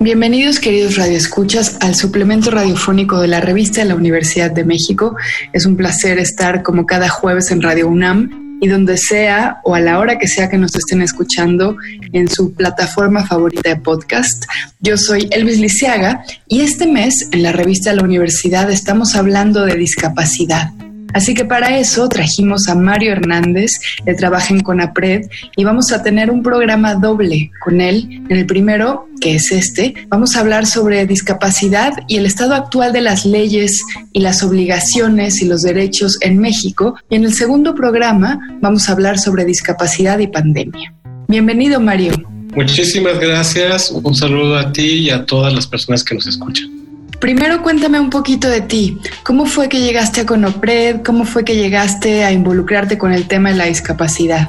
Bienvenidos queridos radioescuchas al suplemento radiofónico de la revista de la Universidad de México. Es un placer estar como cada jueves en Radio UNAM y donde sea o a la hora que sea que nos estén escuchando en su plataforma favorita de podcast. Yo soy Elvis Lisiaga y este mes en la revista de la universidad estamos hablando de discapacidad. Así que para eso trajimos a Mario Hernández, de trabaja en CONAPRED, y vamos a tener un programa doble con él. En el primero, que es este, vamos a hablar sobre discapacidad y el estado actual de las leyes y las obligaciones y los derechos en México. Y en el segundo programa vamos a hablar sobre discapacidad y pandemia. Bienvenido, Mario. Muchísimas gracias. Un saludo a ti y a todas las personas que nos escuchan. Primero cuéntame un poquito de ti. ¿Cómo fue que llegaste a Conopred? ¿Cómo fue que llegaste a involucrarte con el tema de la discapacidad?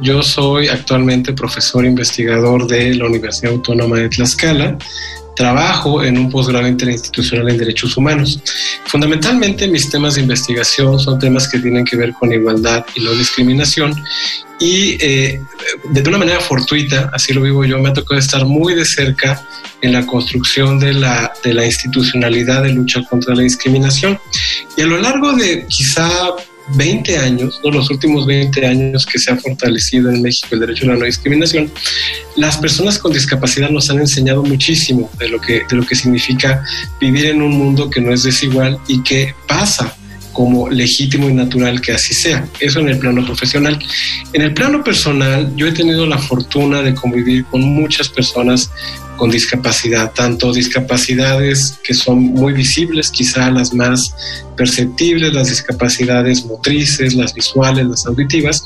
Yo soy actualmente profesor investigador de la Universidad Autónoma de Tlaxcala trabajo en un posgrado interinstitucional en derechos humanos. Fundamentalmente mis temas de investigación son temas que tienen que ver con igualdad y no discriminación y eh, de una manera fortuita, así lo vivo yo, me ha tocado estar muy de cerca en la construcción de la, de la institucionalidad de lucha contra la discriminación. Y a lo largo de quizá 20 años, los últimos 20 años que se ha fortalecido en México el derecho a la no discriminación, las personas con discapacidad nos han enseñado muchísimo de lo que, de lo que significa vivir en un mundo que no es desigual y que pasa como legítimo y natural que así sea. Eso en el plano profesional. En el plano personal, yo he tenido la fortuna de convivir con muchas personas con discapacidad, tanto discapacidades que son muy visibles, quizá las más perceptibles, las discapacidades motrices, las visuales, las auditivas,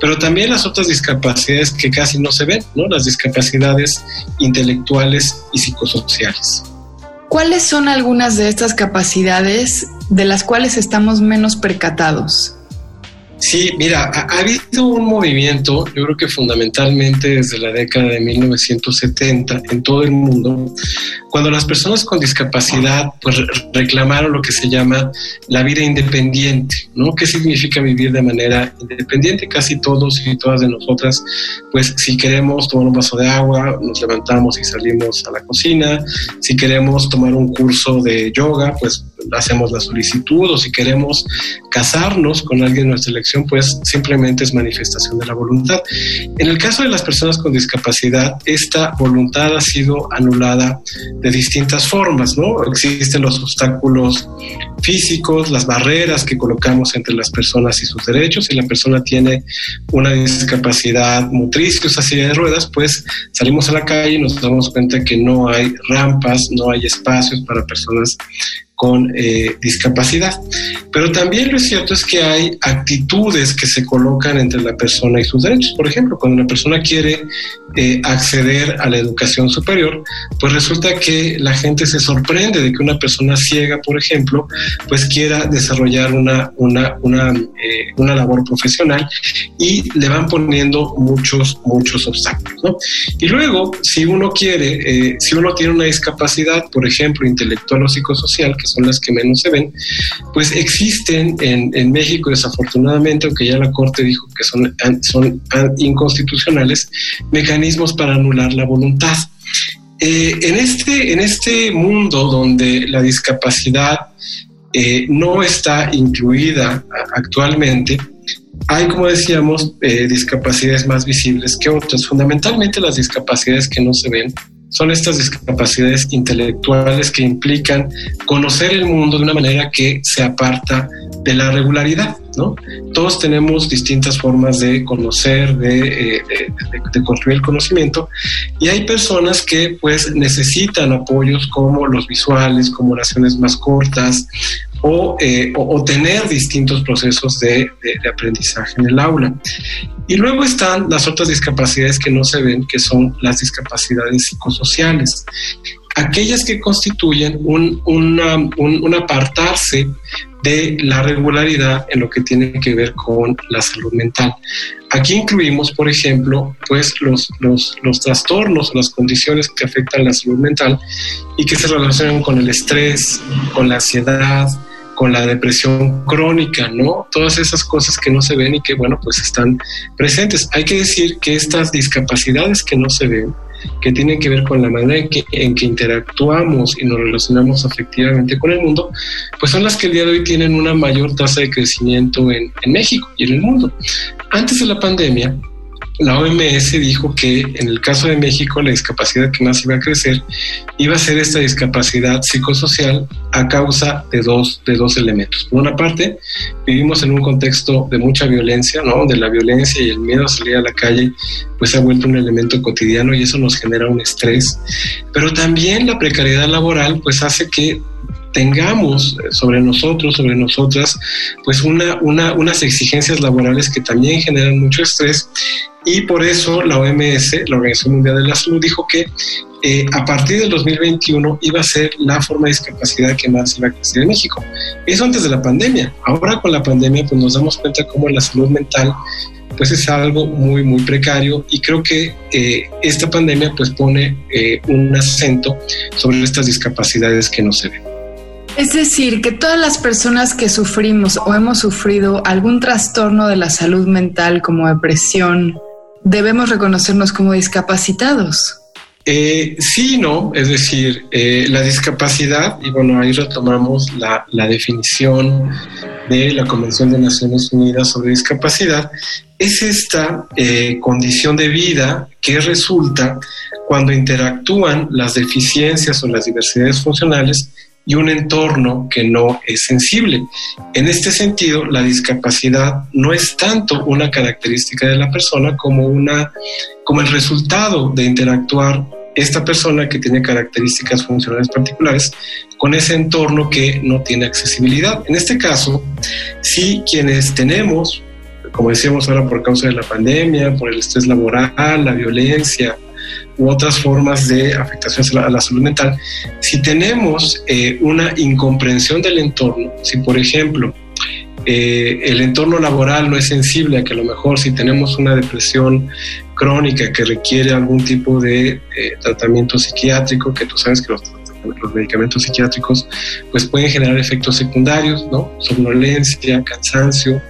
pero también las otras discapacidades que casi no se ven, ¿no? las discapacidades intelectuales y psicosociales. ¿Cuáles son algunas de estas capacidades de las cuales estamos menos percatados? Sí, mira, ha, habido un movimiento, yo creo que fundamentalmente desde la década de 1970 en todo el mundo, cuando las personas con discapacidad pues reclamaron lo que se llama la vida independiente, ¿no? ¿Qué significa vivir de manera independiente? Casi todos y todas de nosotras, pues si queremos tomar un vaso de agua, nos levantamos y salimos a la cocina, si queremos tomar un curso de yoga, pues hacemos la solicitud o si queremos casarnos con alguien de nuestra elección, pues simplemente es manifestación de la voluntad. En el caso de las personas con discapacidad, esta voluntad ha sido anulada de distintas formas, ¿no? Existen los obstáculos físicos, las barreras que colocamos entre las personas y sus derechos. Si la persona tiene una discapacidad motriz que usa silla de ruedas, pues salimos a la calle y nos damos cuenta que no hay rampas, no hay espacios para personas con eh, discapacidad. Pero también lo cierto es que hay actitudes que se colocan entre la persona y sus derechos. Por ejemplo, cuando una persona quiere eh, acceder a la educación superior, pues resulta que la gente se sorprende de que una persona ciega, por ejemplo, pues quiera desarrollar una, una, una, eh, una labor profesional y le van poniendo muchos, muchos obstáculos. Y luego, si uno quiere, si uno tiene una discapacidad, por ejemplo, intelectual o psicosocial, son las que menos se ven, pues existen en, en México, desafortunadamente, aunque ya la Corte dijo que son, son inconstitucionales, mecanismos para anular la voluntad. Eh, en, este, en este mundo donde la discapacidad eh, no está incluida actualmente, hay, como decíamos, eh, discapacidades más visibles que otras. Fundamentalmente las discapacidades que no se ven son estas discapacidades intelectuales que implican conocer el mundo de una manera que se aparta de la regularidad, ¿no? Todos tenemos distintas formas de conocer, de, eh, construir el conocimiento y hay personas que pues necesitan apoyos como los visuales, como oraciones más cortas, eh, o, tener distintos procesos de, aprendizaje en el aula. Y luego están las otras discapacidades que no se ven, que son las discapacidades psicosociales, aquellas que constituyen un, un apartarse de la regularidad en lo que tiene que ver con la salud mental. Aquí incluimos, por ejemplo, pues los, los, los trastornos las condiciones que afectan la salud mental y que se relacionan con el estrés, con la ansiedad, con la depresión crónica, ¿no? Todas esas cosas que no se ven y que, bueno, pues están presentes. Hay que decir que estas discapacidades que no se ven, que tienen que ver con la manera en que, interactuamos y nos relacionamos afectivamente con el mundo, pues son las que el día de hoy tienen una mayor tasa de crecimiento en, en México y en el mundo. Antes de la pandemia, la OMS dijo que en el caso de México la discapacidad que más iba a crecer iba a ser esta discapacidad psicosocial a causa de dos, de dos elementos. Por una parte, vivimos en un contexto de mucha violencia, ¿no? donde la violencia y el miedo a salir a la calle pues ha vuelto un elemento cotidiano y eso nos genera un estrés. Pero también la precariedad laboral pues hace que tengamos sobre nosotros, sobre nosotras, pues una, una, unas exigencias laborales que también generan mucho estrés y por eso la OMS, la Organización Mundial de la Salud, dijo que eh, a partir del 2021 iba a ser la forma de discapacidad que más iba a crecer en México. Eso antes de la pandemia. Ahora con la pandemia pues nos damos cuenta cómo la salud mental pues es algo muy muy precario y creo que eh, esta pandemia pues pone eh, un acento sobre estas discapacidades que no se ven. Es decir, que todas las personas que sufrimos o hemos sufrido algún trastorno de la salud mental como depresión, debemos reconocernos como discapacitados. Eh, sí, no, es decir, eh, la discapacidad, y bueno, ahí retomamos la, definición de la Convención de Naciones Unidas sobre discapacidad, es esta eh, condición de vida que resulta cuando interactúan las deficiencias o las diversidades funcionales y un entorno que no es sensible. En este sentido, la discapacidad no es tanto una característica de la persona como, una, como el resultado de interactuar esta persona que tiene características funcionales particulares con ese entorno que no tiene accesibilidad. En este caso, si quienes tenemos, como decíamos ahora por causa de la pandemia, por el estrés laboral, la violencia, u otras formas de afectación a la salud mental, si tenemos eh, una incomprensión del entorno, si por ejemplo eh, el entorno laboral no es sensible a que a lo mejor si tenemos una depresión crónica que requiere algún tipo de eh, tratamiento psiquiátrico, que tú sabes que los, los, medicamentos psiquiátricos pues pueden generar efectos secundarios, ¿no? Somnolencia, cansancio,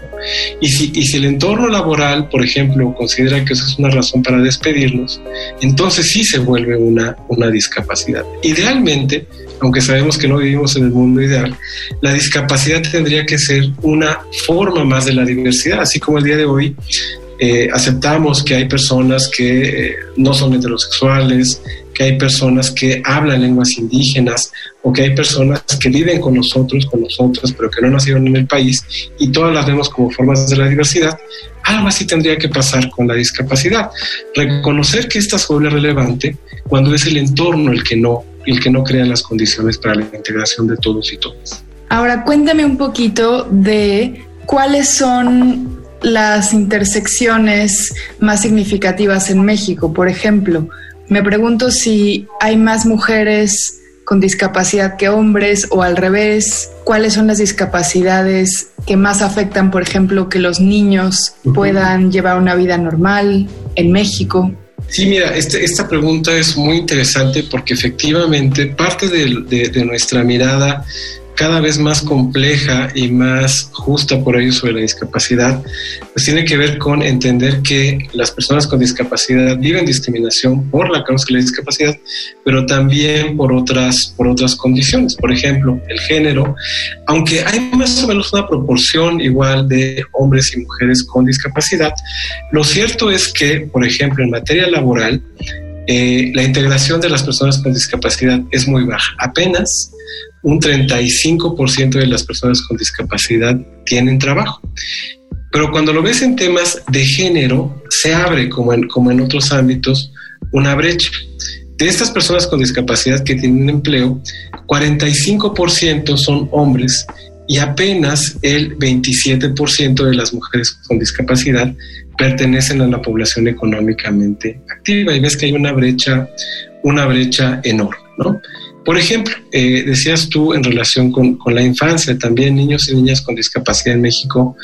y si, y si el entorno laboral, por ejemplo, considera que eso es una razón para despedirnos, entonces sí se vuelve una, una discapacidad. Idealmente, aunque sabemos que no vivimos en el mundo ideal, la discapacidad tendría que ser una forma más de la diversidad, así como el día de hoy eh, aceptamos que hay personas que eh, no son heterosexuales, que hay personas que hablan lenguas indígenas o que hay personas que viven con nosotros, con nosotras, pero que no nacieron en el país y todas las vemos como formas de la diversidad, algo así tendría que pasar con la discapacidad. Reconocer que esta es relevante cuando es el entorno el que no, el que no crea las condiciones para la integración de todos y todas. Ahora cuéntame un poquito de cuáles son las intersecciones más significativas en México. Por ejemplo, me pregunto si hay más mujeres con discapacidad que hombres o al revés, cuáles son las discapacidades que más afectan, por ejemplo, que los niños puedan llevar una vida normal en México. Sí, mira, este, esta pregunta es muy interesante porque efectivamente parte de nuestra mirada cada vez más compleja y más justa por ello sobre la discapacidad, pues tiene que ver con entender que las personas con discapacidad viven discriminación por la causa de la discapacidad, pero también por otras, por otras condiciones. Por ejemplo, el género, aunque hay más o menos una proporción igual de hombres y mujeres con discapacidad, lo cierto es que, por ejemplo, en materia laboral, eh, la integración de las personas con discapacidad es muy baja. Apenas un 35% de las personas con discapacidad tienen trabajo. Pero cuando lo ves en temas de género, se abre, como en, como en otros ámbitos, una brecha. De estas personas con discapacidad que tienen empleo, 45% son hombres y apenas el 27% de las mujeres con discapacidad pertenecen a la población económicamente activa. Y ves que hay una brecha, una brecha enorme, ¿no? Por ejemplo, eh, decías tú en relación con, la infancia, también niños y niñas con discapacidad en México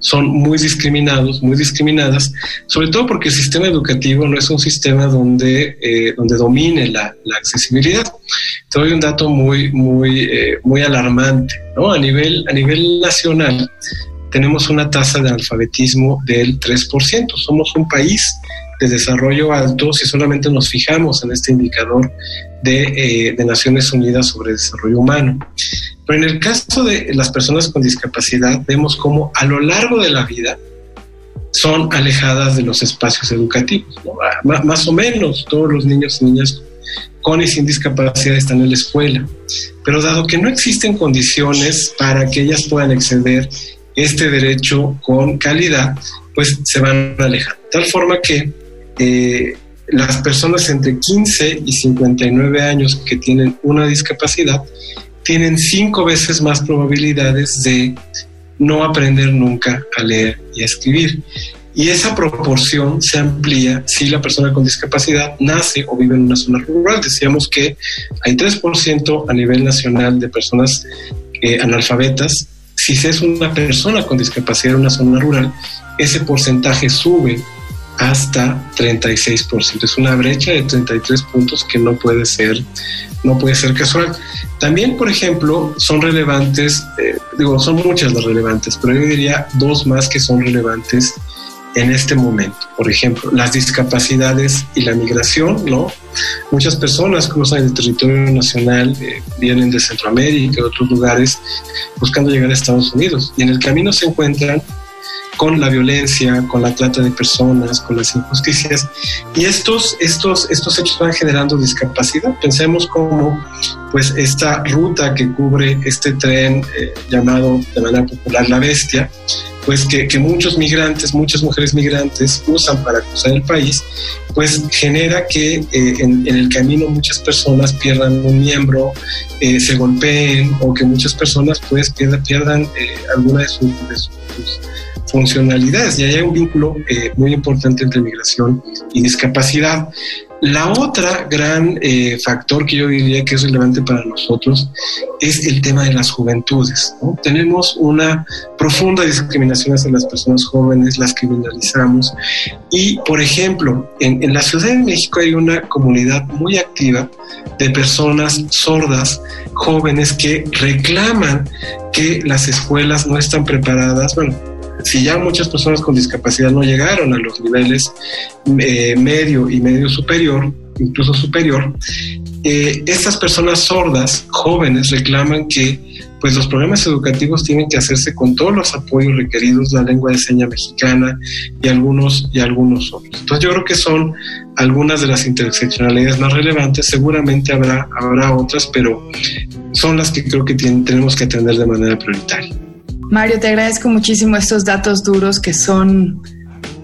son muy discriminados, muy discriminadas, sobre todo porque el sistema educativo no es un sistema donde, eh, donde domine la, accesibilidad. Te doy un dato muy, muy, eh, muy alarmante. ¿no? A, nivel, a nivel nacional tenemos una tasa de alfabetismo del 3%. Somos un país de desarrollo alto si solamente nos fijamos en este indicador de, eh, Naciones Unidas sobre Desarrollo Humano. Pero en el caso de las personas con discapacidad, vemos cómo a lo largo de la vida son alejadas de los espacios educativos. Ah, más o menos todos los niños y niñas con y sin discapacidad están en la escuela. Pero dado que no existen condiciones para que ellas puedan exceder este derecho con calidad, pues se van a alejar. De tal forma que eh, las personas entre 15 y 59 años que tienen una discapacidad tienen cinco veces más probabilidades de no aprender nunca a leer y a escribir. Y esa proporción se amplía si la persona con discapacidad nace o vive en una zona rural. Decíamos que hay 3% a nivel nacional de personas eh, analfabetas. Si es una persona con discapacidad en una zona rural, ese porcentaje sube hasta 36%. Es una brecha de 33 puntos que no puede ser, no puede ser casual. También, por ejemplo, son relevantes, eh, digo, son muchas las relevantes, pero yo diría dos más que son relevantes en este momento. Por ejemplo, las discapacidades y la migración, ¿no? Muchas personas cruzan el territorio nacional, eh, vienen de Centroamérica y otros lugares buscando llegar a Estados Unidos y en el camino se encuentran con la violencia, con la trata de personas, con las injusticias. Y estos, estos, estos hechos van generando discapacidad. Pensemos como pues esta ruta que cubre este tren eh, llamado de manera popular La Bestia, pues que, muchos migrantes, muchas mujeres migrantes usan para cruzar el país, pues genera que eh, en, el camino muchas personas pierdan un miembro, eh, se golpeen o que muchas personas pues pierdan, pierdan alguna de sus funcionalidades y hay un vínculo eh, muy importante entre migración y discapacidad. La otra gran eh, factor que yo diría que es relevante para nosotros es el tema de las juventudes. Tenemos una profunda discriminación hacia las personas jóvenes, las criminalizamos y, por ejemplo, en, en la Ciudad de México hay una comunidad muy activa de personas sordas, jóvenes que reclaman que las escuelas no están preparadas, bueno, si ya muchas personas con discapacidad no llegaron a los niveles eh, medio y medio superior, incluso superior, eh, estas personas sordas, jóvenes, reclaman que pues los programas educativos tienen que hacerse con todos los apoyos requeridos, la lengua de seña mexicana y algunos, y algunos otros. Entonces yo creo que son algunas de las interseccionalidades más relevantes, seguramente habrá, habrá otras, pero son las que creo que tenemos que atender de manera prioritaria. Mario, te agradezco muchísimo estos datos duros que son,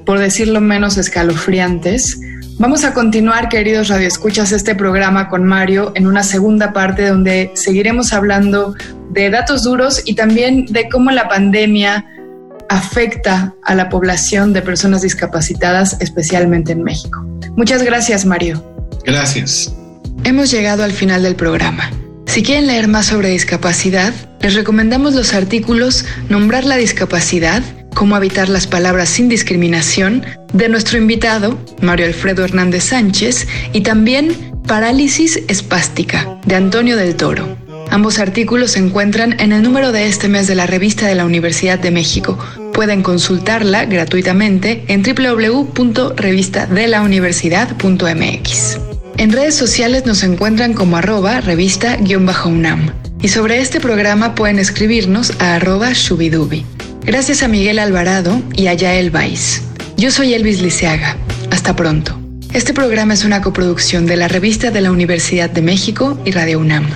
por decirlo menos, escalofriantes. Vamos a continuar, queridos radioescuchas, este programa con Mario en una segunda parte donde seguiremos hablando de datos duros y también de cómo la pandemia afecta a la población de personas discapacitadas, especialmente en México. Muchas gracias, Mario. Gracias. Hemos llegado al final del programa. Si quieren leer más sobre discapacidad, les recomendamos los artículos Nombrar la discapacidad, cómo evitar las palabras sin discriminación, de nuestro invitado, Mario Alfredo Hernández Sánchez, y también Parálisis espástica, de Antonio del Toro. Ambos artículos se encuentran en el número de este mes de la revista de la Universidad de México. Pueden consultarla gratuitamente en www.revistadelauniversidad.mx. En redes sociales nos encuentran como arroba revista-unam. Y sobre este programa pueden escribirnos a arroba shubidubi. Gracias a Miguel Alvarado y a Yael Vais. Yo soy Elvis Liceaga. Hasta pronto. Este programa es una coproducción de la Revista de la Universidad de México y Radio UNAM.